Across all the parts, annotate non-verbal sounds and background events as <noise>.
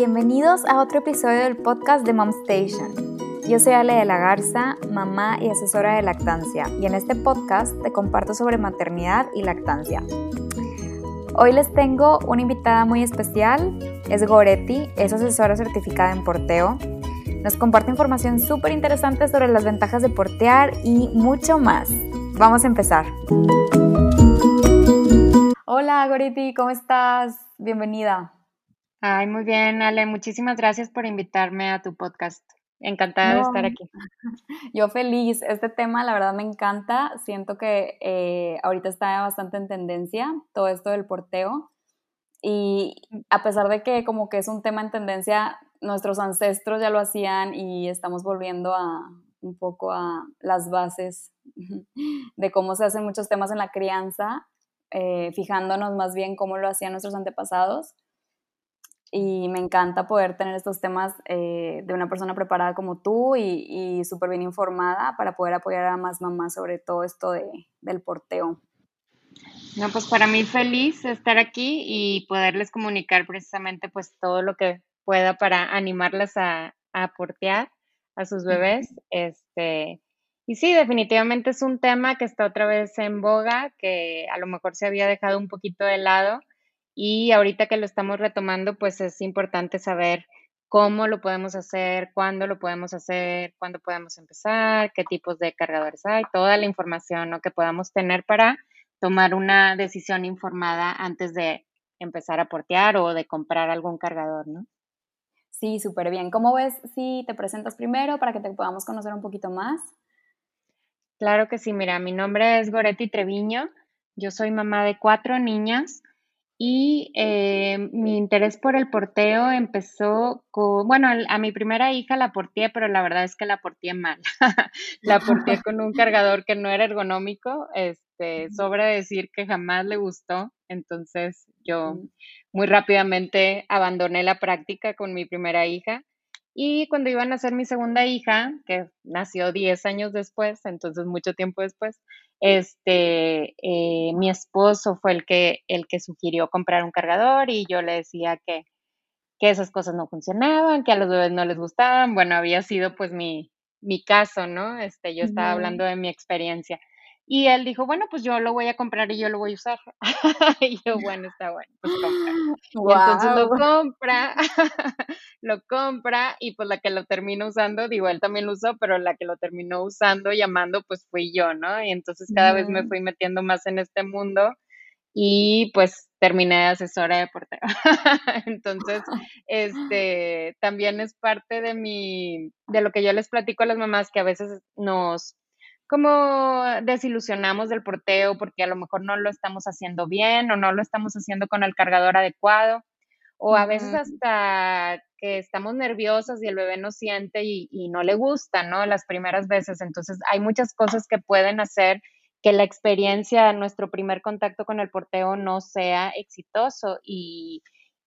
Bienvenidos a otro episodio del podcast de Mom Station. Yo soy Ale de la Garza, mamá y asesora de lactancia, y en este podcast te comparto sobre maternidad y lactancia. Hoy les tengo una invitada muy especial, es Goretti, es asesora certificada en porteo. Nos comparte información súper interesante sobre las ventajas de portear y mucho más. Vamos a empezar. Hola Goretti, ¿cómo estás? Bienvenida. Ay, muy bien, Ale. Muchísimas gracias por invitarme a tu podcast. Encantada de estar aquí. <laughs> Yo feliz. Este tema, la verdad, me encanta. Siento que eh, ahorita está bastante en tendencia todo esto del porteo. Y a pesar de que como que es un tema en tendencia, nuestros ancestros ya lo hacían y estamos volviendo a un poco a las bases <laughs> de cómo se hacen muchos temas en la crianza, eh, fijándonos más bien cómo lo hacían nuestros antepasados y me encanta poder tener estos temas eh, de una persona preparada como tú y, y súper bien informada para poder apoyar a más mamás sobre todo esto de, del porteo. No, pues para mí feliz estar aquí y poderles comunicar precisamente pues todo lo que pueda para animarlas a, a portear a sus bebés. Este, y sí, definitivamente es un tema que está otra vez en boga, que a lo mejor se había dejado un poquito de lado y ahorita que lo estamos retomando, pues es importante saber cómo lo podemos hacer, cuándo lo podemos hacer, cuándo podemos empezar, qué tipos de cargadores hay, toda la información que podamos tener para tomar una decisión informada antes de empezar a portear o de comprar algún cargador, ¿no? Sí, súper bien. ¿Cómo ves si te presentas primero para que te podamos conocer un poquito más? Claro que sí, mira, mi nombre es Goretti Treviño, yo soy mamá de cuatro niñas y eh, mi interés por el porteo empezó con, bueno, a mi primera hija la porteé, pero la verdad es que la porteé mal. <laughs> la porteé con un cargador que no era ergonómico, este, sobra decir que jamás le gustó, entonces yo muy rápidamente abandoné la práctica con mi primera hija. Y cuando iba a nacer mi segunda hija, que nació 10 años después, entonces mucho tiempo después, este, eh, mi esposo fue el que, el que sugirió comprar un cargador y yo le decía que, que esas cosas no funcionaban, que a los bebés no les gustaban. Bueno, había sido pues mi, mi caso, ¿no? Este, yo estaba hablando de mi experiencia. Y él dijo, bueno, pues yo lo voy a comprar y yo lo voy a usar. <laughs> y yo, <laughs> bueno, está bueno, pues compra. Y entonces lo compra, <laughs> lo compra y pues la que lo termina usando, digo, él también lo usó, pero la que lo terminó usando, llamando, pues fui yo, ¿no? Y entonces cada vez me fui metiendo más en este mundo y pues terminé de asesora de portero. Entonces, este también es parte de mi de lo que yo les platico a las mamás que a veces nos como desilusionamos del porteo porque a lo mejor no lo estamos haciendo bien o no lo estamos haciendo con el cargador adecuado. O a veces hasta que estamos nerviosas y el bebé no siente y, y, no le gusta, ¿no? Las primeras veces. Entonces, hay muchas cosas que pueden hacer que la experiencia, nuestro primer contacto con el porteo no sea exitoso y,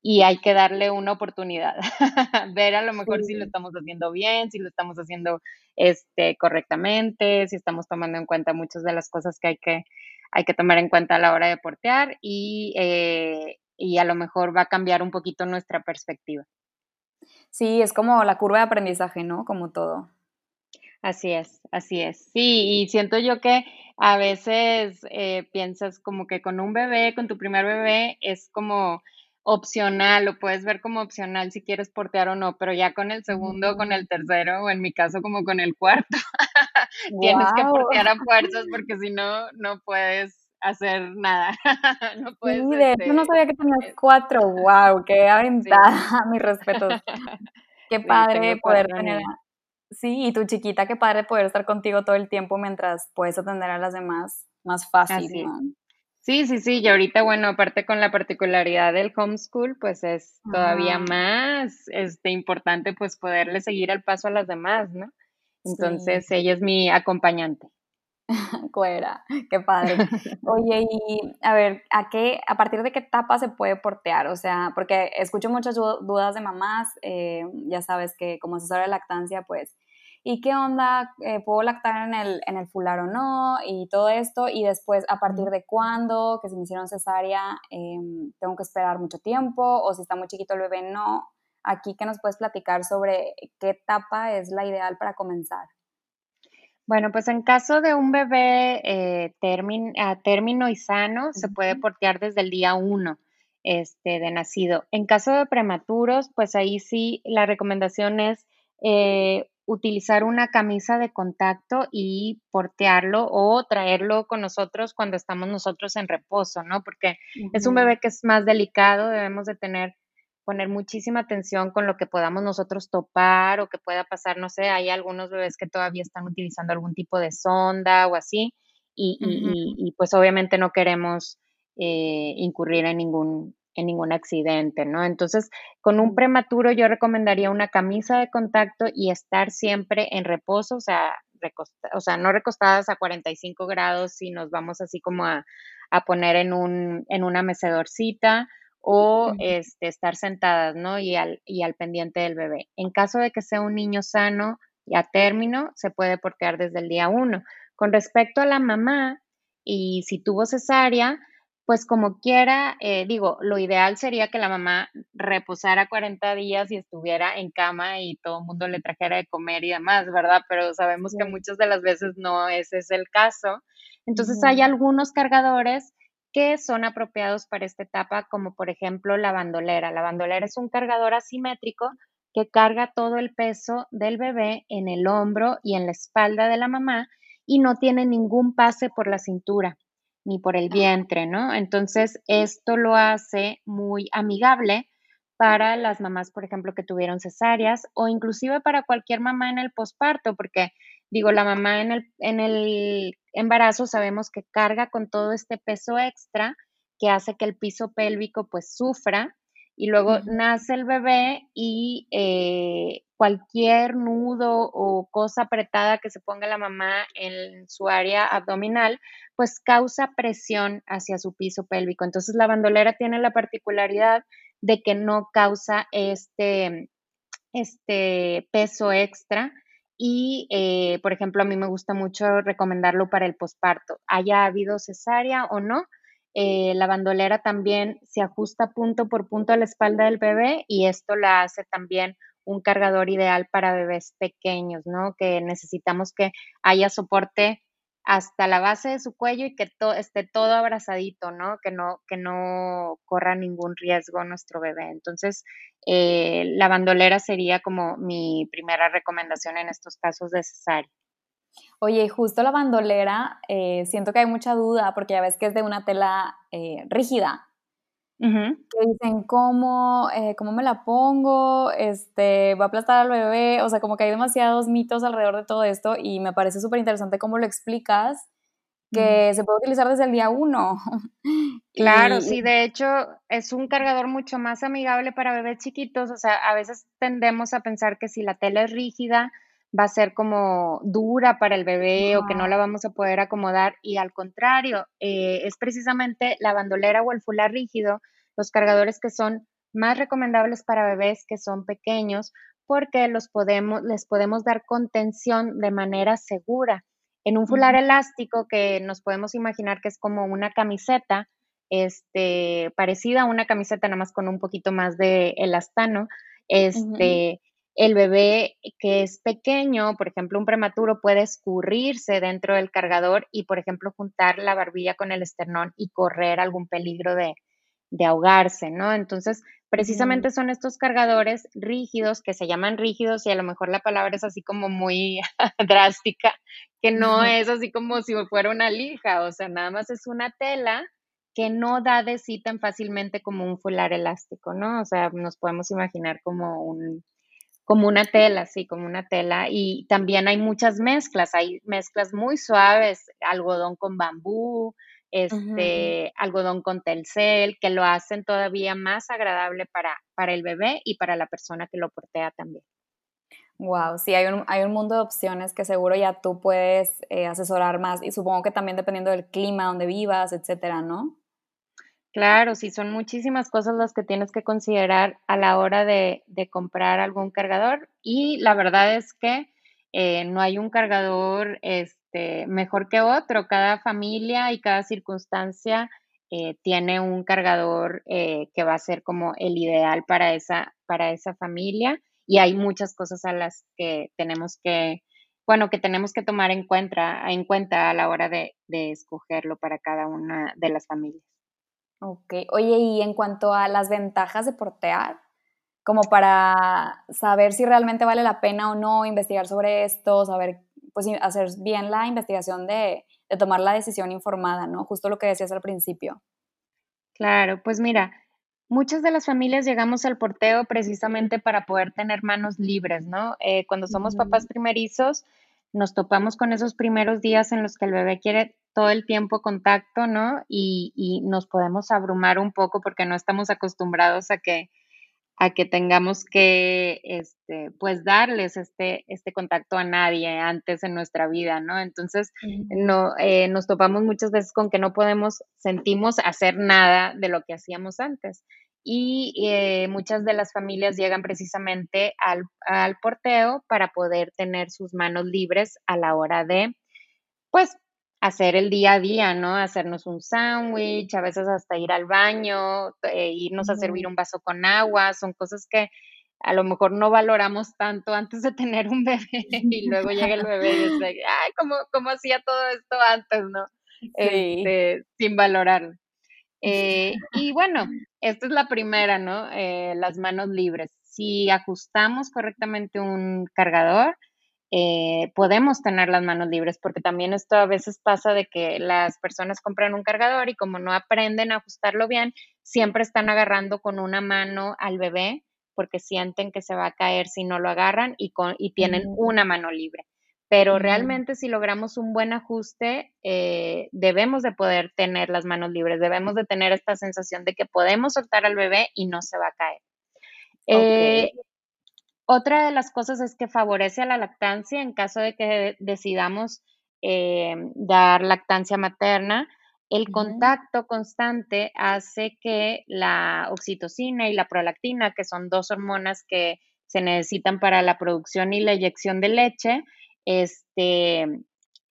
y hay que darle una oportunidad, <laughs> ver a lo mejor si lo estamos haciendo bien, si lo estamos haciendo este, correctamente, si estamos tomando en cuenta muchas de las cosas que hay que, hay que tomar en cuenta a la hora de portear y, eh, y a lo mejor va a cambiar un poquito nuestra perspectiva. Sí, es como la curva de aprendizaje, ¿no? Como todo. Así es, así es. Sí, y siento yo que a veces eh, piensas como que con un bebé, con tu primer bebé, es como opcional, lo puedes ver como opcional si quieres portear o no, pero ya con el segundo, con el tercero, o en mi caso como con el cuarto, <laughs> tienes que portear a <laughs> fuerzas porque si no, no puedes hacer nada. <laughs> no puedes, sí, de no este, sabía que tenías cuatro, wow, qué aventada, mi respeto. Qué padre poder tener... Sí, y tu chiquita, qué padre poder estar contigo todo el tiempo mientras puedes atender a las demás más fácil, ¿no? Sí, sí, sí, y ahorita, bueno, aparte con la particularidad del homeschool, pues es todavía más este, importante pues poderle seguir el paso a las demás, ¿no? Entonces, ella es mi acompañante. <laughs> Cuera, qué padre. <laughs> Oye, y a ver, ¿a qué, a partir de qué etapa se puede portear? O sea, porque escucho muchas dudas de mamás, eh, ya sabes que como asesora de lactancia, pues y qué onda, eh, puedo lactar en el, en el fular o no, y todo esto, y después a partir de cuándo, que si me hicieron cesárea, em, tengo que esperar mucho tiempo, o si está muy chiquito el bebé, no. aquí que nos puedes platicar sobre qué etapa es la ideal para comenzar. Bueno, pues en caso de un bebé eh, a término y sano, se puede portear desde el día uno este, de nacido. En caso de prematuros, pues ahí sí la recomendación es eh, utilizar una camisa de contacto y portearlo o traerlo con nosotros cuando estamos nosotros en reposo, ¿no? Porque es un bebé que es más delicado, debemos de tener poner muchísima atención con lo que podamos nosotros topar o que pueda pasar, no sé, hay algunos bebés que todavía están utilizando algún tipo de sonda o así, y, pues obviamente no queremos eh, incurrir en ningún, en ningún accidente, ¿no? Entonces, con un prematuro yo recomendaría una camisa de contacto y estar siempre en reposo, o sea, o sea, no recostadas a 45 grados si nos vamos así como a, a poner en, un, en una mecedorcita o este, estar sentadas, ¿no? Y al, y al pendiente del bebé. En caso de que sea un niño sano y a término, se puede portear desde el día uno. Con respecto a la mamá, y si tuvo cesárea, pues como quiera, eh, digo, lo ideal sería que la mamá reposara 40 días y estuviera en cama y todo el mundo le trajera de comer y demás, ¿verdad? Pero sabemos que muchas de las veces no ese es el caso. Entonces hay algunos cargadores que son apropiados para esta etapa, como por ejemplo la bandolera. La bandolera es un cargador asimétrico que carga todo el peso del bebé en el hombro y en la espalda de la mamá y no tiene ningún pase por la cintura ni por el vientre, ¿no? Entonces, esto lo hace muy amigable para las mamás, por ejemplo, que tuvieron cesáreas o inclusive para cualquier mamá en el posparto, porque digo, la mamá en el, en el embarazo sabemos que carga con todo este peso extra que hace que el piso pélvico pues sufra y luego nace el bebé y eh, cualquier nudo o cosa apretada que se ponga la mamá en su área abdominal, pues causa presión hacia su piso pélvico. Entonces la bandolera tiene la particularidad de que no causa este, este peso extra y, eh, por ejemplo, a mí me gusta mucho recomendarlo para el posparto, haya habido cesárea o no. Eh, la bandolera también se ajusta punto por punto a la espalda del bebé y esto la hace también un cargador ideal para bebés pequeños, ¿no? Que necesitamos que haya soporte hasta la base de su cuello y que esté todo abrazadito, ¿no? Que no, que no corra ningún riesgo nuestro bebé. Entonces, eh, la bandolera sería como mi primera recomendación en estos casos de cesárea. Oye, justo la bandolera, eh, siento que hay mucha duda porque ya ves que es de una tela eh, rígida. Que dicen, ¿cómo, ¿cómo me la pongo? Este, ¿Va a aplastar al bebé? O sea, como que hay demasiados mitos alrededor de todo esto y me parece súper interesante cómo lo explicas, que se puede utilizar desde el día uno. <laughs> Claro, sí, de hecho es un cargador mucho más amigable para bebés chiquitos, o sea, a veces tendemos a pensar que si la tela es rígida, va a ser como dura para el bebé o que no la vamos a poder acomodar y al contrario, eh, es precisamente la bandolera o el fular rígido los cargadores que son más recomendables para bebés que son pequeños porque los podemos, les podemos dar contención de manera segura. En un fular elástico que nos podemos imaginar que es como una camiseta, este, parecida a una camiseta nada más con un poquito más de elastano, este, el bebé que es pequeño, por ejemplo, un prematuro puede escurrirse dentro del cargador y, por ejemplo, juntar la barbilla con el esternón y correr algún peligro de, de ahogarse, ¿no? Entonces, precisamente son estos cargadores rígidos que se llaman rígidos y a lo mejor la palabra es así como muy <laughs> drástica, que no es así como si fuera una lija, o sea, nada más es una tela que no da de sí tan fácilmente como un fular elástico, ¿no? O sea, nos podemos imaginar como un como una tela, sí, como una tela. Y también hay muchas mezclas, hay mezclas muy suaves, algodón con bambú, este, algodón con telcel, que lo hacen todavía más agradable para, para el bebé y para la persona que lo portea también. Wow, sí, hay un, hay un mundo de opciones que seguro ya tú puedes eh, asesorar más y supongo que también dependiendo del clima donde vivas, etcétera, ¿no? Claro, sí, son muchísimas cosas las que tienes que considerar a la hora de, de comprar algún cargador y la verdad es que eh, no hay un cargador este, mejor que otro. Cada familia y cada circunstancia eh, tiene un cargador eh, que va a ser como el ideal para esa, para esa familia y hay muchas cosas a las que tenemos que, bueno, que tenemos que tomar en cuenta, en cuenta a la hora de, de escogerlo para cada una de las familias. Ok, oye, y en cuanto a las ventajas de portear, como para saber si realmente vale la pena o no investigar sobre esto, saber, pues hacer bien la investigación de, de tomar la decisión informada, ¿no? Justo lo que decías al principio. Claro, pues mira, Muchas de las familias llegamos al porteo precisamente para poder tener manos libres, ¿no? Eh, cuando somos papás primerizos, nos topamos con esos primeros días en los que el bebé quiere todo el tiempo contacto, ¿no? Y, y nos podemos abrumar un poco porque no estamos acostumbrados a que a que tengamos que, este, pues, darles este, este contacto a nadie antes en nuestra vida, ¿no? Entonces, no, eh, nos topamos muchas veces con que no podemos, sentimos hacer nada de lo que hacíamos antes. Y eh, muchas de las familias llegan precisamente al, al porteo para poder tener sus manos libres a la hora de, pues, hacer el día a día, ¿no? Hacernos un sándwich, a veces hasta ir al baño, eh, irnos a servir un vaso con agua, son cosas que a lo mejor no valoramos tanto antes de tener un bebé <laughs> y luego llega el bebé y dice, ay, ¿cómo, cómo hacía todo esto antes, no? Este, sin valorarlo. Eh, y bueno, esta es la primera, ¿no? Eh, las manos libres. Si ajustamos correctamente un cargador, eh, podemos tener las manos libres, porque también esto a veces pasa de que las personas compran un cargador y como no aprenden a ajustarlo bien, siempre están agarrando con una mano al bebé porque sienten que se va a caer si no lo agarran y, con, y tienen mm. una mano libre. Pero mm. realmente si logramos un buen ajuste, eh, debemos de poder tener las manos libres, debemos de tener esta sensación de que podemos soltar al bebé y no se va a caer. Eh, otra de las cosas es que favorece a la lactancia en caso de que decidamos eh, dar lactancia materna. El contacto constante hace que la oxitocina y la prolactina, que son dos hormonas que se necesitan para la producción y la eyección de leche, este,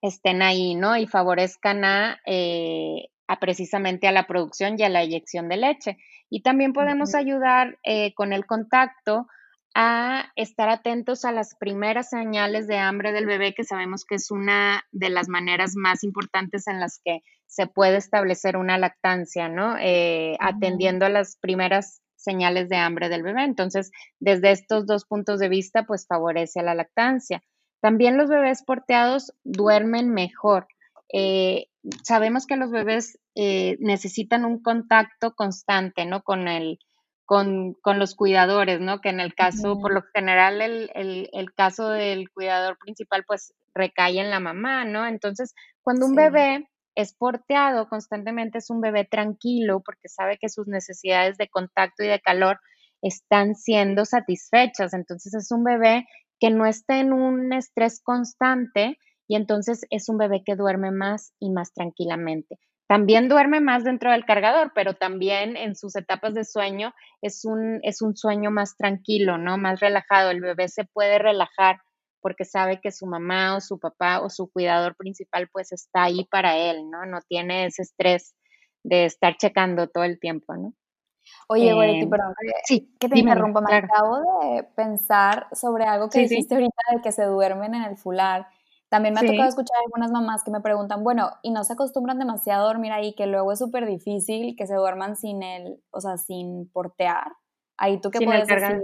estén ahí, ¿no? Y favorezcan a, eh, precisamente a la producción y a la eyección de leche. Y también podemos ayudar eh, con el contacto a estar atentos a las primeras señales de hambre del bebé, que sabemos que es una de las maneras más importantes en las que se puede establecer una lactancia, ¿no? Eh, atendiendo a las primeras señales de hambre del bebé. Entonces, desde estos dos puntos de vista, pues favorece a la lactancia. También los bebés porteados duermen mejor. Eh, sabemos que los bebés eh, necesitan un contacto constante, ¿no? Con el, con, con, los cuidadores, ¿no? Que en el caso, por lo general, el, el, el, caso del cuidador principal, pues recae en la mamá, ¿no? Entonces, cuando un bebé es porteado constantemente, es un bebé tranquilo porque sabe que sus necesidades de contacto y de calor están siendo satisfechas. Entonces, es un bebé que no está en un estrés constante y entonces es un bebé que duerme más y más tranquilamente. También duerme más dentro del cargador, pero también en sus etapas de sueño es un, es un sueño más tranquilo, ¿no? Más relajado. El bebé se puede relajar porque sabe que su mamá o su papá o su cuidador principal pues está ahí para él, ¿no? No tiene ese estrés de estar checando todo el tiempo, ¿no? Oye, eh, perdón, sí, que te interrumpa, me acabo de pensar sobre algo que dijiste ahorita de que se duermen en el fular. También me ha tocado escuchar algunas mamás que me preguntan, bueno, y no se acostumbran demasiado a dormir ahí, que luego es súper difícil que se duerman sin el, o sea, sin portear. Ahí tú qué puedes decir.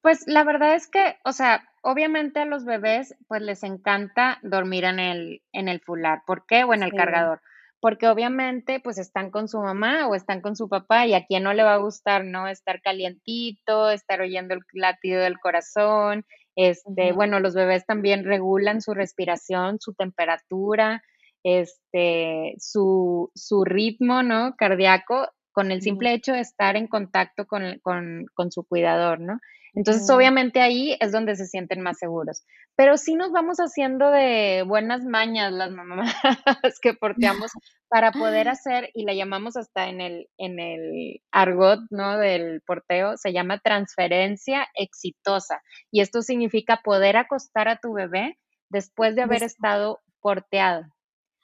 Pues la verdad es que, o sea, obviamente a los bebés pues les encanta dormir en el, en el fular. ¿Por qué? O en el cargador. Porque obviamente pues están con su mamá o están con su papá y a quien no le va a gustar, ¿no? Estar calientito, estar oyendo el latido del corazón, este, bueno, los bebés también regulan su respiración, su temperatura, este, su, su ritmo, ¿no? Cardíaco, con el simple hecho de estar en contacto con, con, con su cuidador, ¿no? Entonces, obviamente ahí es donde se sienten más seguros. Pero sí nos vamos haciendo de buenas mañas las mamás <laughs> que porteamos para poder hacer, y la llamamos hasta en el, en el argot, ¿no? Del porteo, se llama transferencia exitosa. Y esto significa poder acostar a tu bebé después de haber estado porteado.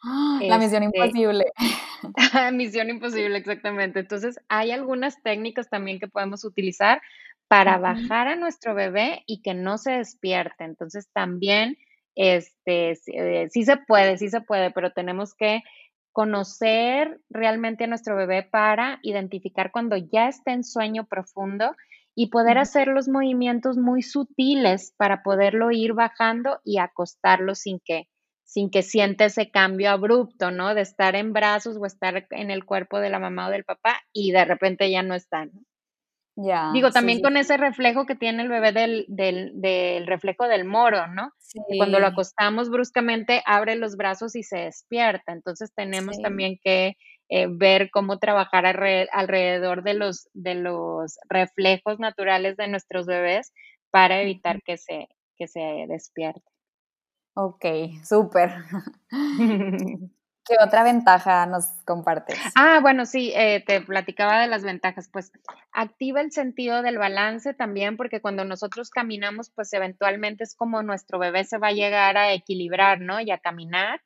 La misión este imposible. <laughs> Misión imposible, exactamente. Entonces, hay algunas técnicas también que podemos utilizar para bajar a nuestro bebé y que no se despierte. Entonces, también, este, eh, sí se puede, sí se puede, pero tenemos que conocer realmente a nuestro bebé para identificar cuando ya está en sueño profundo y poder hacer los movimientos muy sutiles para poderlo ir bajando y acostarlo sin que sin que sienta ese cambio abrupto, ¿no? De estar en brazos o estar en el cuerpo de la mamá o del papá y de repente ya no están. Ya. Digo, también con ese reflejo que tiene el bebé del, del, reflejo del moro, ¿no? Cuando lo acostamos bruscamente abre los brazos y se despierta. Entonces tenemos también que eh, ver cómo trabajar alrededor de los, de los reflejos naturales de nuestros bebés para evitar que se, que se despierte. Ok, súper. <laughs> <laughs> ¿Qué otra ventaja nos compartes? Ah, bueno, sí, eh, te platicaba de las ventajas. Pues activa el sentido del balance también, porque cuando nosotros caminamos, pues eventualmente es como nuestro bebé se va a llegar a equilibrar, ¿no? Y a caminar.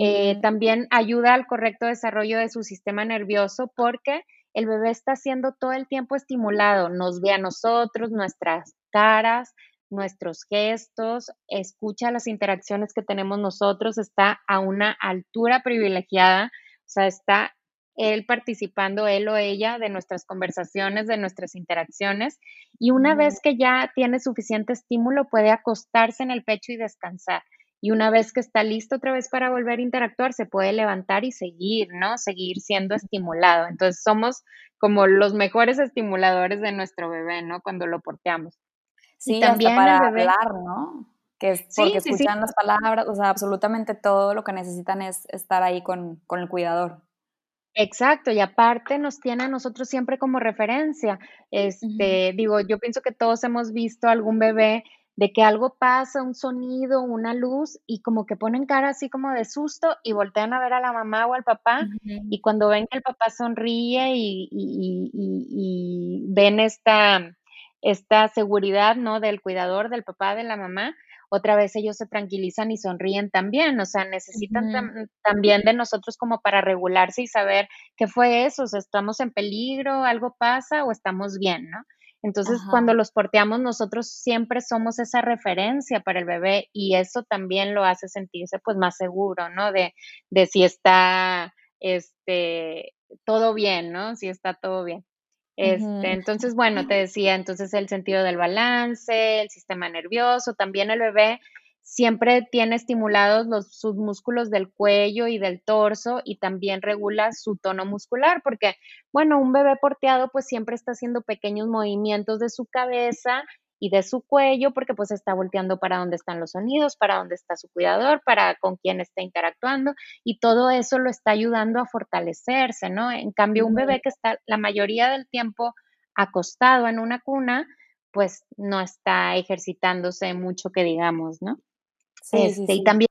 Eh, también ayuda al correcto desarrollo de su sistema nervioso porque el bebé está siendo todo el tiempo estimulado, nos ve a nosotros, nuestras caras, nuestros gestos, escucha las interacciones que tenemos nosotros, está a una altura privilegiada, o sea, está él participando, él o ella, de nuestras conversaciones, de nuestras interacciones, y una vez que ya tiene suficiente estímulo, puede acostarse en el pecho y descansar. Y una vez que está listo otra vez para volver a interactuar, se puede levantar y seguir, ¿no? Seguir siendo estimulado. Entonces somos como los mejores estimuladores de nuestro bebé, ¿no? Cuando lo porteamos. Sí, también para hablar, ¿no? Que es porque escuchan las palabras, o sea, absolutamente todo lo que necesitan es estar ahí con, con el cuidador. Exacto, y aparte nos tiene a nosotros siempre como referencia. Este, digo, yo pienso que todos hemos visto algún bebé de que algo pasa, un sonido, una luz, y como que ponen cara así como de susto y voltean a ver a la mamá o al papá, y cuando ven que el papá sonríe y, y, y ven esta, esta seguridad, ¿no? Del cuidador, del papá, de la mamá, otra vez ellos se tranquilizan y sonríen también, o sea, necesitan también de nosotros como para regularse y saber qué fue eso, o sea, estamos en peligro, algo pasa o estamos bien, ¿no? Entonces, cuando los porteamos, nosotros siempre somos esa referencia para el bebé y eso también lo hace sentirse pues más seguro, ¿no? De, de si está, este, todo bien, ¿no? Si está todo bien. Este, Entonces, bueno, te decía, entonces el sentido del balance, el sistema nervioso, también el bebé siempre tiene estimulados los, sus músculos del cuello y del torso y también regula su tono muscular, porque, bueno, un bebé porteado pues siempre está haciendo pequeños movimientos de su cabeza y de su cuello, porque pues está volteando para dónde están los sonidos, para dónde está su cuidador, para con quién está interactuando, y todo eso lo está ayudando a fortalecerse, ¿no? En cambio, un bebé que está la mayoría del tiempo acostado en una cuna, pues no está ejercitándose mucho que digamos, ¿no? Sí, este, Y también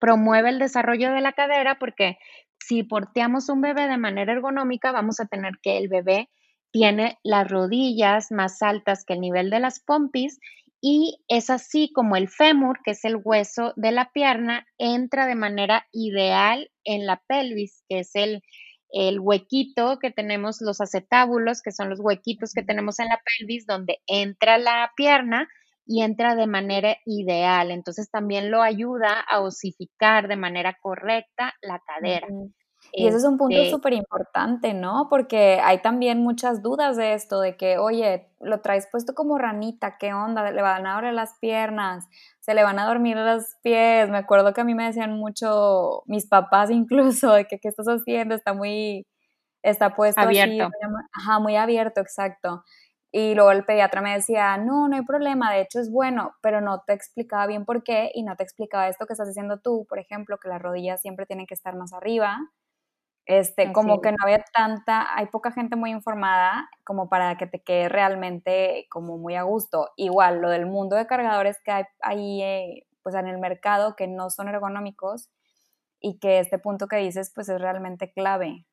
promueve el desarrollo de la cadera porque si porteamos un bebé de manera ergonómica, vamos a tener que el bebé tiene las rodillas más altas que el nivel de las pompis y es así como el fémur, que es el hueso de la pierna, entra de manera ideal en la pelvis, que es el, el huequito que tenemos, los acetábulos, que son los huequitos que tenemos en la pelvis, donde entra la pierna y entra de manera ideal. Entonces también lo ayuda a osificar de manera correcta la cadera. Y ese es un punto súper este importante, ¿no? Porque hay también muchas dudas de esto, de que, oye, lo traes puesto como ranita, ¿qué onda? Le van a abrir las piernas, se le van a dormir los pies. Me acuerdo que a mí me decían mucho, mis papás incluso, de que, ¿qué estás haciendo? Está muy, está puesto abierto. Así, ajá, muy abierto, exacto. Y luego el pediatra me decía, no, no hay problema, de hecho es bueno, pero no te explicaba bien por qué y no te explicaba esto que estás haciendo tú, por ejemplo, que las rodillas siempre tienen que estar más arriba este, como que no había tanta, hay poca gente muy informada como para que te quede realmente como muy a gusto. Igual, lo del mundo de cargadores que hay ahí, eh, pues en el mercado que no son ergonómicos y que este punto que dices, pues es realmente clave.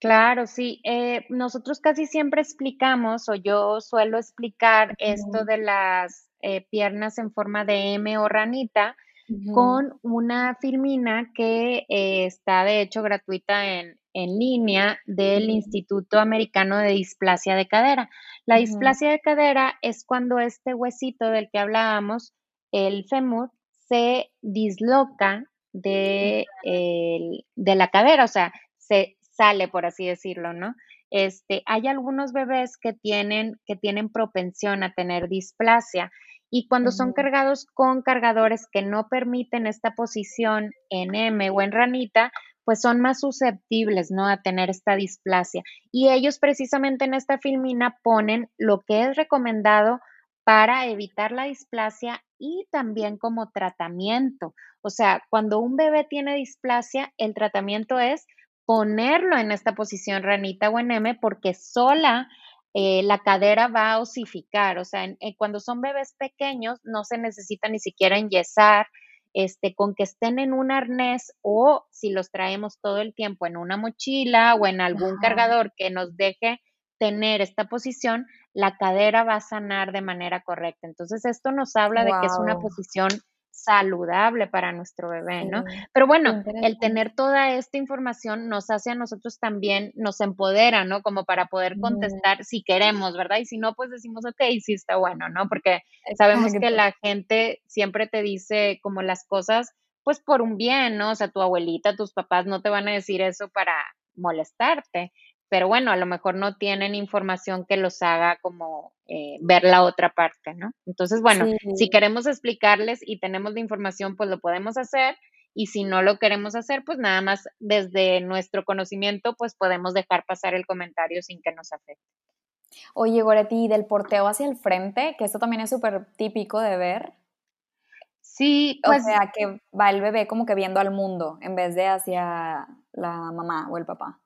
Claro, sí. Eh, nosotros casi siempre explicamos, o yo suelo explicar esto de las eh, piernas en forma de M o ranita, con una filmina que eh, está de hecho gratuita en, línea del Instituto Americano de Displasia de Cadera. La displasia de cadera es cuando este huesito del que hablábamos, el fémur, se disloca de, de la cadera, o sea, se sale, por así decirlo, ¿no? Este, hay algunos bebés que tienen, que tienen propensión a tener displasia y cuando son cargados con cargadores que no permiten esta posición en M o en ranita, pues son más susceptibles, ¿no? A tener esta displasia. Y ellos precisamente en esta filmina ponen lo que es recomendado para evitar la displasia y también como tratamiento. O sea, cuando un bebé tiene displasia, el tratamiento es ponerlo en esta posición ranita o en M porque sola eh, la cadera va a osificar, o sea, eh, cuando son bebés pequeños no se necesita ni siquiera enyesar, este, con que estén en un arnés o si los traemos todo el tiempo en una mochila o en algún cargador que nos deje tener esta posición, la cadera va a sanar de manera correcta. Entonces, esto nos habla de que es una posición saludable para nuestro bebé, ¿no? Pero bueno, el tener toda esta información nos hace a nosotros también, nos empodera, ¿no? Como para poder contestar si queremos, ¿verdad? Y si no, pues decimos, ok, sí está bueno, ¿no? Porque sabemos que la gente siempre te dice como las cosas, pues por un bien, ¿no? O sea, tu abuelita, tus papás no te van a decir eso para molestarte pero bueno, a lo mejor no tienen información que los haga como eh, ver la otra parte, ¿no? Entonces, bueno, si queremos explicarles y tenemos la información, pues lo podemos hacer. Y si no lo queremos hacer, pues nada más desde nuestro conocimiento, pues podemos dejar pasar el comentario sin que nos afecte. Oye, Goretti, del porteo hacia el frente, que esto también es súper típico de ver. Sí, pues. O sea, que va el bebé como que viendo al mundo en vez de hacia la mamá o el papá.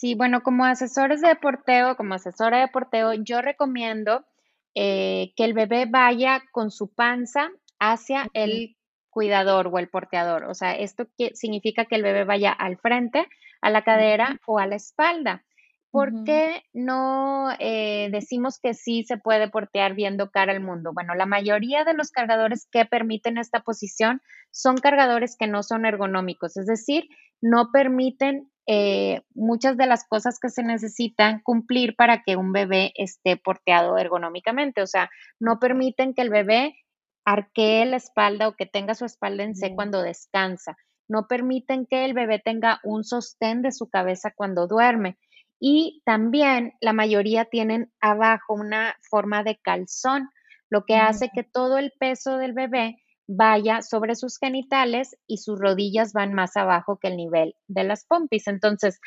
Sí, bueno, como asesores de porteo, como asesora de porteo, yo recomiendo eh, que el bebé vaya con su panza hacia el cuidador o el porteador. O sea, esto significa que el bebé vaya al frente, a la cadera o a la espalda. ¿Por qué no eh, decimos que sí se puede portear viendo cara al mundo? Bueno, la mayoría de los cargadores que permiten esta posición son cargadores que no son ergonómicos, es decir, no permiten eh, muchas de las cosas que se necesitan cumplir para que un bebé esté porteado ergonómicamente. O sea, no permiten que el bebé arquee la espalda o que tenga su espalda en C cuando descansa. No permiten que el bebé tenga un sostén de su cabeza cuando duerme. Y también la mayoría tienen abajo una forma de calzón, lo que hace que todo el peso del bebé vaya sobre sus genitales y sus rodillas van más abajo que el nivel de las pompis. Entonces,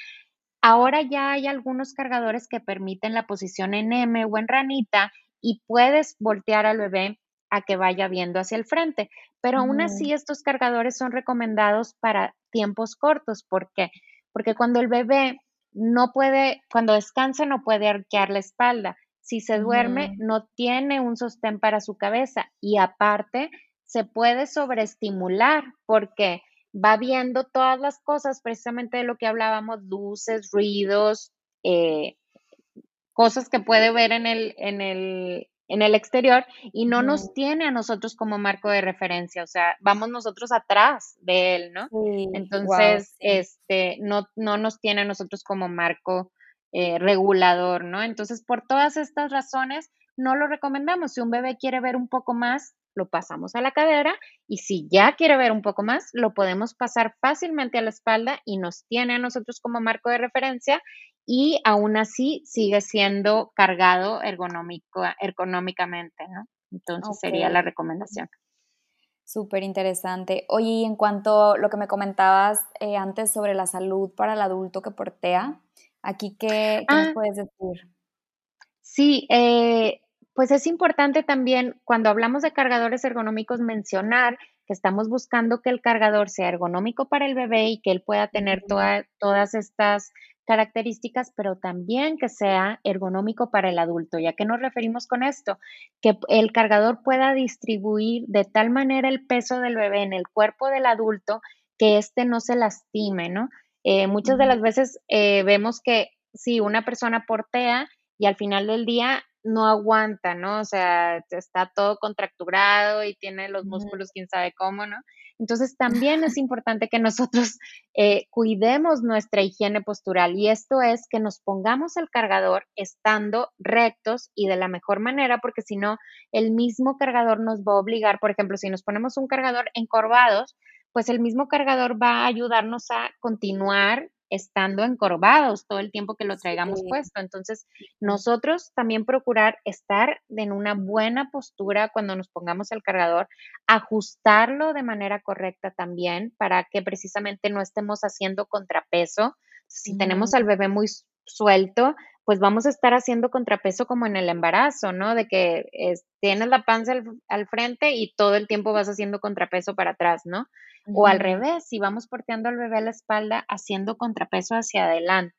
ahora ya hay algunos cargadores que permiten la posición en M o en ranita y puedes voltear al bebé a que vaya viendo hacia el frente. Pero aún así, estos cargadores son recomendados para tiempos cortos. ¿Por qué? Porque cuando el bebé no puede, cuando descansa, no puede arquear la espalda. Si se duerme, no tiene un sostén para su cabeza y aparte se puede sobreestimular porque va viendo todas las cosas, precisamente de lo que hablábamos, luces, ruidos, eh, cosas que puede ver en el, en el, en el exterior y no nos tiene a nosotros como marco de referencia, o sea, vamos nosotros atrás de él, ¿no? Entonces, este, no, no nos tiene a nosotros como marco eh, regulador, ¿no? Entonces, por todas estas razones, no lo recomendamos. Si un bebé quiere ver un poco más, lo pasamos a la cadera y si ya quiere ver un poco más, lo podemos pasar fácilmente a la espalda y nos tiene a nosotros como marco de referencia y aún así sigue siendo cargado ergonómico, ergonómicamente, ¿no? Entonces sería la recomendación. Súper interesante. Oye, y en cuanto a lo que me comentabas eh, antes sobre la salud para el adulto que portea, aquí, ¿qué, nos ah. puedes decir? Sí, eh, pues es importante también cuando hablamos de cargadores ergonómicos mencionar que estamos buscando que el cargador sea ergonómico para el bebé y que él pueda tener todas estas características, pero también que sea ergonómico para el adulto. ¿Ya que nos referimos con esto? Que el cargador pueda distribuir de tal manera el peso del bebé en el cuerpo del adulto que éste no se lastime, ¿no? Eh, muchas de las veces eh, vemos que si una persona portea y al final del día no aguanta, ¿no? O sea, está todo contracturado y tiene los músculos, quién sabe cómo, ¿no? Entonces también es <laughs> importante que nosotros eh, cuidemos nuestra higiene postural y esto es que nos pongamos el cargador estando rectos y de la mejor manera, porque si no, el mismo cargador nos va a obligar, por ejemplo, si nos ponemos un cargador encorvados, pues el mismo cargador va a ayudarnos a continuar estando encorvados todo el tiempo que lo traigamos puesto. Entonces, nosotros también procurar estar en una buena postura cuando nos pongamos el cargador, ajustarlo de manera correcta también para que precisamente no estemos haciendo contrapeso. Si tenemos al bebé muy suelto, pues vamos a estar haciendo contrapeso como en el embarazo, ¿no? De que tienes la panza al, frente y todo el tiempo vas haciendo contrapeso para atrás, ¿no? O al revés, si vamos porteando al bebé a la espalda, haciendo contrapeso hacia adelante.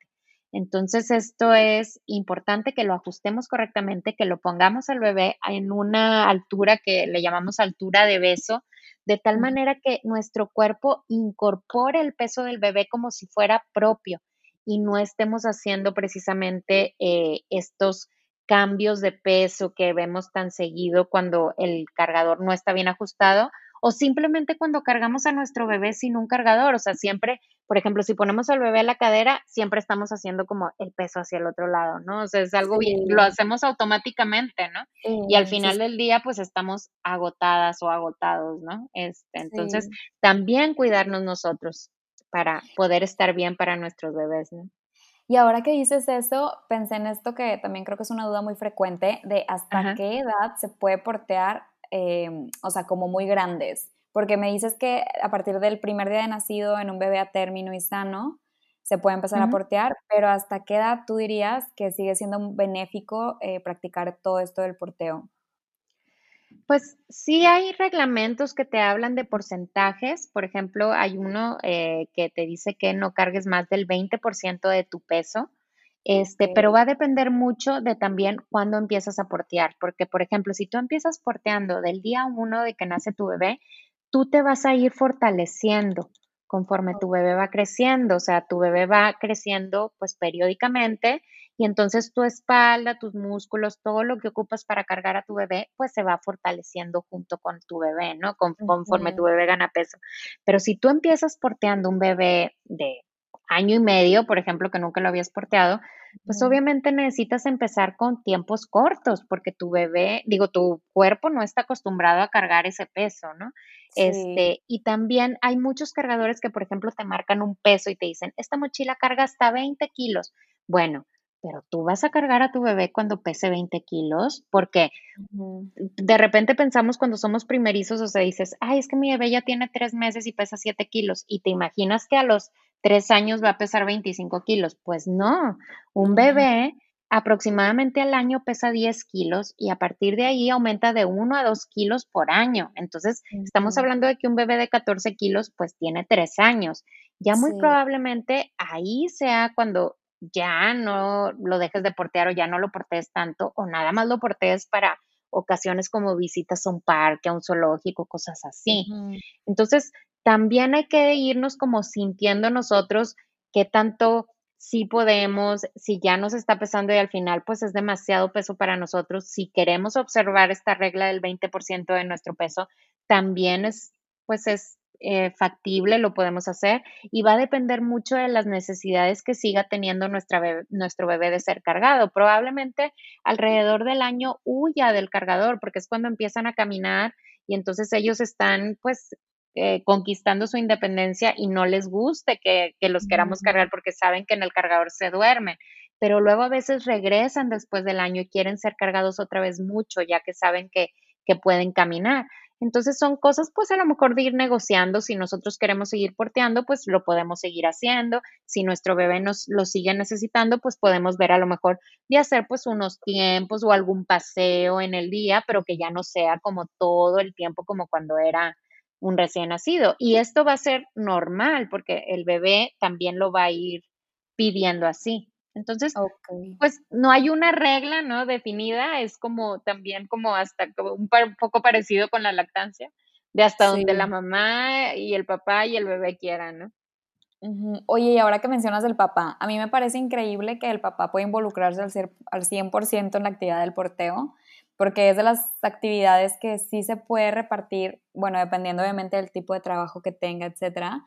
Entonces, esto es importante que lo ajustemos correctamente, que lo pongamos al bebé en una altura que le llamamos altura de beso, de tal manera que nuestro cuerpo incorpore el peso del bebé como si fuera propio y no estemos haciendo precisamente eh, estos cambios de peso que vemos tan seguido cuando el cargador no está bien ajustado o simplemente cuando cargamos a nuestro bebé sin un cargador, o sea, siempre, por ejemplo, si ponemos al bebé a la cadera, siempre estamos haciendo como el peso hacia el otro lado, ¿no? O sea, es algo bien, lo hacemos automáticamente, ¿no? y al final del día, pues estamos agotadas o agotados, ¿no? Este, entonces, también cuidarnos nosotros para poder estar bien para nuestros bebés, ¿no? Y ahora que dices eso, pensé en esto que también creo que es una duda muy frecuente de hasta qué edad se puede portear, em, o sea, como muy grandes. Porque me dices que a partir del primer día de nacido en un bebé a término y sano, se puede empezar a portear, pero ¿hasta qué edad tú dirías que sigue siendo benéfico eh, practicar todo esto del porteo? Pues sí hay reglamentos que te hablan de porcentajes. Por ejemplo, hay uno eh, que te dice que no cargues más del 20% de tu peso. Este, pero va a depender mucho de también cuándo empiezas a portear, porque por ejemplo, si tú empiezas porteando del día uno de que nace tu bebé, tú te vas a ir fortaleciendo conforme tu bebé va creciendo, o sea, tu bebé va creciendo pues periódicamente y entonces tu espalda, tus músculos, todo lo que ocupas para cargar a tu bebé, pues se va fortaleciendo junto con tu bebé, ¿no? conforme tu bebé gana peso. Pero si tú empiezas porteando un bebé de año y medio, por ejemplo, que nunca lo habías porteado, pues obviamente necesitas empezar con tiempos cortos, porque tu bebé, digo, tu cuerpo no está acostumbrado a cargar ese peso, ¿no? Este, y también hay muchos cargadores que, por ejemplo, te marcan un peso y te dicen, esta mochila carga hasta 20 kilos. Bueno, pero tú vas a cargar a tu bebé cuando pese 20 kilos, porque de repente pensamos cuando somos primerizos, o sea, dices, ay, es que mi bebé ya tiene tres meses y pesa 7 kilos, y te imaginas que a los tres años va a pesar 25 kilos. Pues no, un bebé aproximadamente al año pesa 10 kilos y a partir de ahí aumenta de 1 a 2 kilos por año. Entonces, estamos hablando de que un bebé de 14 kilos pues tiene 3 años. Ya muy probablemente ahí sea cuando ya no lo dejes de portear o ya no lo portees tanto o nada más lo portees para ocasiones como visitas a un parque, a un zoológico, cosas así. Entonces, también hay que irnos como sintiendo nosotros qué tanto sí podemos, si ya nos está pesando y al final pues es demasiado peso para nosotros, si queremos observar esta regla del 20% de nuestro peso, también es pues es eh, factible, lo podemos hacer y va a depender mucho de las necesidades que siga teniendo nuestra nuestro bebé de ser cargado. Probablemente alrededor del año huya del cargador porque es cuando empiezan a caminar y entonces ellos están pues eh, conquistando su independencia y no les guste que, los queramos cargar porque saben que en el cargador se duermen pero luego a veces regresan después del año y quieren ser cargados otra vez mucho, ya que saben que, que pueden caminar. Entonces son cosas pues a lo mejor de ir negociando, si nosotros queremos seguir porteando, pues lo podemos seguir haciendo, si nuestro bebé nos lo sigue necesitando, pues podemos ver a lo mejor de hacer pues unos tiempos o algún paseo en el día, pero que ya no sea como todo el tiempo como cuando era un recién nacido. Y esto va a ser normal porque el bebé también lo va a ir pidiendo así. Entonces, pues no hay una regla, ¿no? Definida, es como también como hasta un, poco parecido con la lactancia, de hasta donde la mamá y el papá y el bebé quieran, ¿no? Oye, y ahora que mencionas el papá, a mí me parece increíble que el papá pueda involucrarse al, ser, al 100% en la actividad del porteo, porque es de las actividades que sí se puede repartir, bueno, dependiendo obviamente del tipo de trabajo que tenga, etcétera,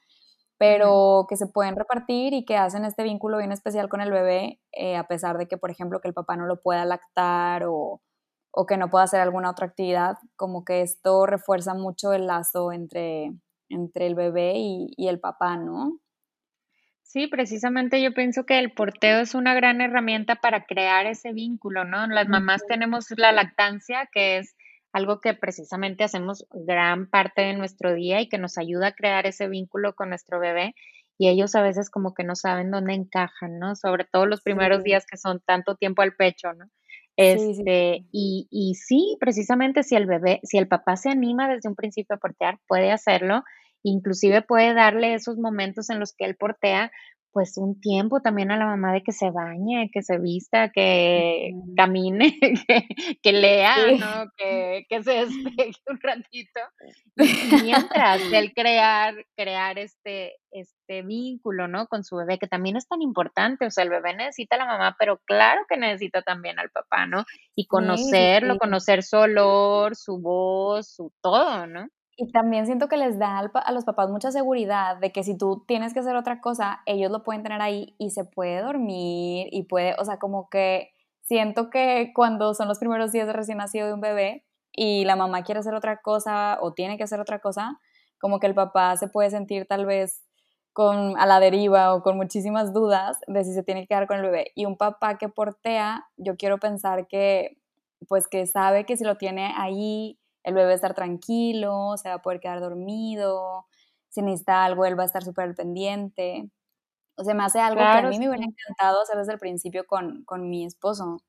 pero que se pueden repartir y que hacen este vínculo bien especial con el bebé, eh, a pesar de que, por ejemplo, que el papá no lo pueda lactar o, o que no pueda hacer alguna otra actividad, como que esto refuerza mucho el lazo entre, entre el bebé y, y el papá, ¿no? Sí, precisamente yo pienso que el porteo es una gran herramienta para crear ese vínculo, ¿no? Las mamás tenemos la lactancia, que es algo que precisamente hacemos gran parte de nuestro día y que nos ayuda a crear ese vínculo con nuestro bebé. Y ellos a veces como que no saben dónde encajan, ¿no? Sobre todo los primeros días que son tanto tiempo al pecho, ¿no? Este, Y, y sí, precisamente si el bebé, si el papá se anima desde un principio a portear, puede hacerlo inclusive puede darle esos momentos en los que él portea, pues un tiempo también a la mamá de que se bañe, que se vista, que camine, <laughs> que, lea, ¿no? Que, se despegue <laughs> un ratito. Y mientras <laughs> él crear, crear este, este vínculo, ¿no? Con su bebé, que también es tan importante. O sea, el bebé necesita a la mamá, pero claro que necesita también al papá, ¿no? Y conocerlo, conocer su olor, su voz, su todo, ¿no? Y también siento que les da a los papás mucha seguridad de que si tú tienes que hacer otra cosa, ellos lo pueden tener ahí y se puede dormir y puede, o sea, como que siento que cuando son los primeros días de recién nacido de un bebé y la mamá quiere hacer otra cosa o tiene que hacer otra cosa, como que el papá se puede sentir tal vez con, a la deriva o con muchísimas dudas de si se tiene que quedar con el bebé. Y un papá que portea, yo quiero pensar que, pues que sabe que si lo tiene ahí el bebé va a estar tranquilo, se va a poder quedar dormido, si necesita algo, él va a estar súper pendiente. O sea, me hace algo que a mí me hubiera encantado hacer desde el principio con, mi esposo.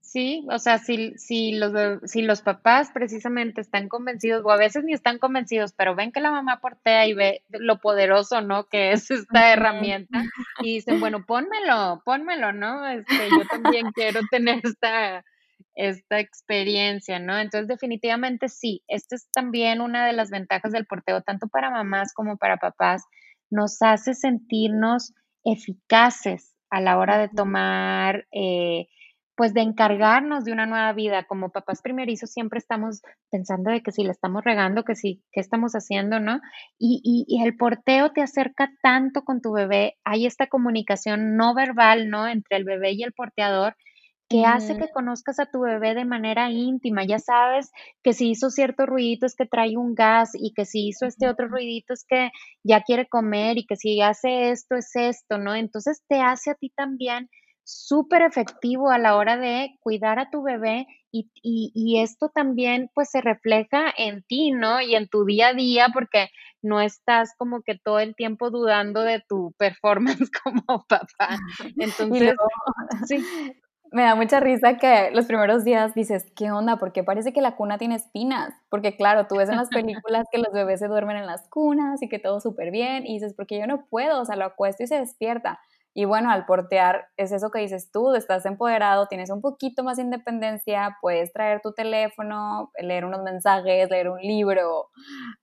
Sí, o sea, si, si, los, si los papás precisamente están convencidos, o a veces ni están convencidos, pero ven que la mamá portea y ve lo poderoso, ¿no? Que es esta herramienta, y dicen, bueno, pónmelo, pónmelo, ¿no? Este, yo también quiero tener esta, esta experiencia, ¿no? Entonces, definitivamente sí, esta es también una de las ventajas del porteo, tanto para mamás como para papás, nos hace sentirnos eficaces a la hora de tomar, eh, pues de encargarnos de una nueva vida. Como papás primerizos siempre estamos pensando de que si la estamos regando, que si, ¿qué estamos haciendo, no? Y, y, y, el porteo te acerca tanto con tu bebé, hay esta comunicación no verbal, ¿no? Entre el bebé y el porteador, que hace que conozcas a tu bebé de manera íntima. Ya sabes que si hizo cierto ruidito es que trae un gas y que si hizo este otro ruidito es que ya quiere comer y que si hace esto es esto, ¿no? Entonces te hace a ti también súper efectivo a la hora de cuidar a tu bebé y, y, esto también pues se refleja en ti, ¿no? Y en tu día a día porque no estás como que todo el tiempo dudando de tu <laughs> performance como papá. <laughs> Entonces, sí me da mucha risa que los primeros días dices, ¿qué onda? Porque parece que la cuna tiene espinas. Porque claro, tú ves en las <laughs> películas que los bebés se duermen en las cunas y que todo súper bien. Y dices, porque yo no puedo, o sea, lo acuesto y se despierta. Y bueno, al portear es eso que dices tú, estás empoderado, tienes un poquito más de independencia, puedes traer tu teléfono, leer unos mensajes, leer un libro,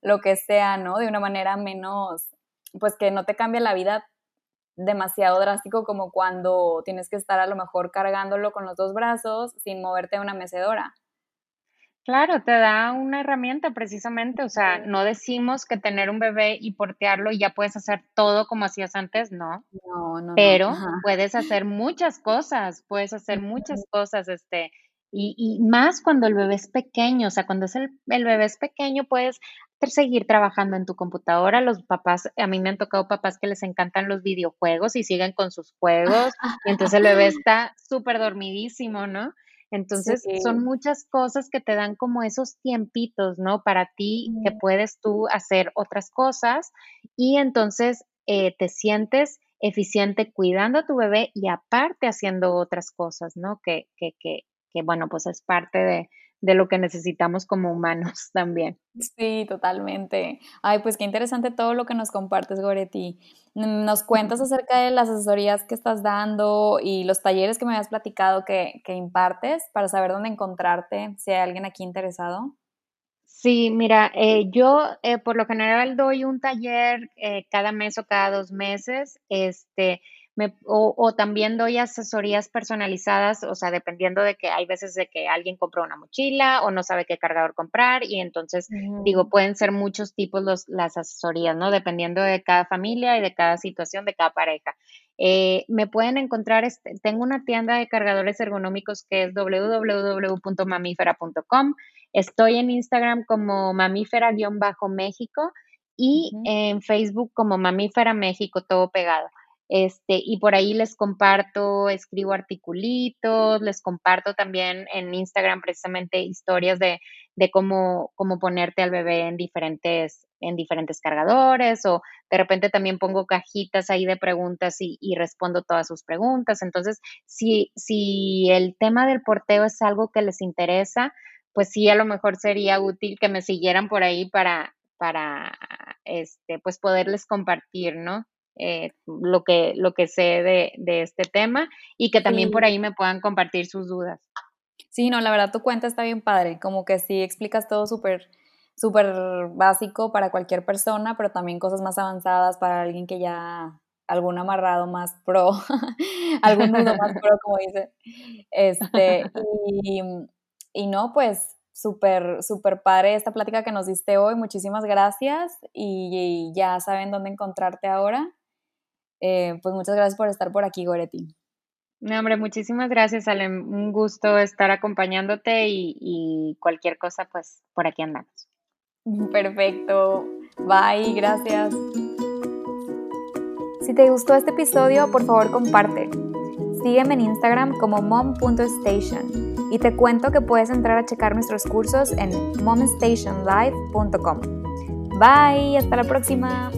lo que sea, ¿no? De una manera menos, pues que no te cambie la vida demasiado drástico como cuando tienes que estar a lo mejor cargándolo con los dos brazos sin moverte a una mecedora. Claro, te da una herramienta precisamente, o sea, no decimos que tener un bebé y portearlo y ya puedes hacer todo como hacías antes, no. No, no. Pero puedes hacer muchas cosas, puedes hacer muchas cosas, este, y, y, más cuando el bebé es pequeño, o sea, cuando es el, el bebé es pequeño, puedes seguir trabajando en tu computadora. Los papás, a mí me han tocado papás que les encantan los videojuegos y siguen con sus juegos, <laughs> y entonces el bebé está súper dormidísimo, ¿no? Entonces son muchas cosas que te dan como esos tiempitos, ¿no? Para ti, que puedes tú hacer otras cosas y entonces eh, te sientes eficiente cuidando a tu bebé y aparte haciendo otras cosas, ¿no? Que, que, que, que bueno, pues es parte de, de lo que necesitamos como humanos <laughs> también. Sí, totalmente. Ay, pues qué interesante todo lo que nos compartes, Goretti. Nos cuentas acerca de las asesorías que estás dando y los talleres que me habías platicado que, que impartes para saber dónde encontrarte, si hay alguien aquí interesado. Sí, mira, eh, yo eh, por lo general doy un taller eh, cada mes o cada dos meses, este, me, o, o, también doy asesorías personalizadas, o sea, dependiendo de que hay veces de que alguien compró una mochila o no sabe qué cargador comprar y entonces, digo, pueden ser muchos tipos los, las asesorías, ¿no? Dependiendo de cada familia y de cada situación, de cada pareja. Eh, me pueden encontrar, este, tengo una tienda de cargadores ergonómicos que es www.mamífera.com. Estoy en Instagram como mamífera-méxico y en Facebook como Mamífera México, todo pegado. Este, y por ahí les comparto, escribo articulitos, les comparto también en Instagram precisamente historias de, de cómo, cómo ponerte al bebé en diferentes, en diferentes cargadores o de repente también pongo cajitas ahí de preguntas y, y respondo todas sus preguntas. Entonces, si, si el tema del porteo es algo que les interesa, pues sí, a lo mejor sería útil que me siguieran por ahí para, para este, pues poderles compartir, ¿no? Eh, lo, que, lo que sé de, de este tema y que también por ahí me puedan compartir sus dudas. Sí, no, la verdad tu cuenta está bien padre, como que sí explicas todo súper súper básico para cualquier persona, pero también cosas más avanzadas para alguien que ya algún amarrado más pro, <laughs> algún nudo más pro, como dice. Este, y, y no, pues súper, súper padre esta plática que nos diste hoy. Muchísimas gracias y ya saben dónde encontrarte ahora. Eh, pues muchas gracias por estar por aquí, Goretti. No, hombre, muchísimas gracias, Alem. Un gusto estar acompañándote y, y cualquier cosa, pues por aquí andamos. <laughs> Perfecto. Bye, gracias. Si te gustó este episodio, por favor comparte. Sígueme en Instagram como mom.station y te cuento que puedes entrar a checar nuestros cursos en momstationlive.com. Bye, hasta la próxima.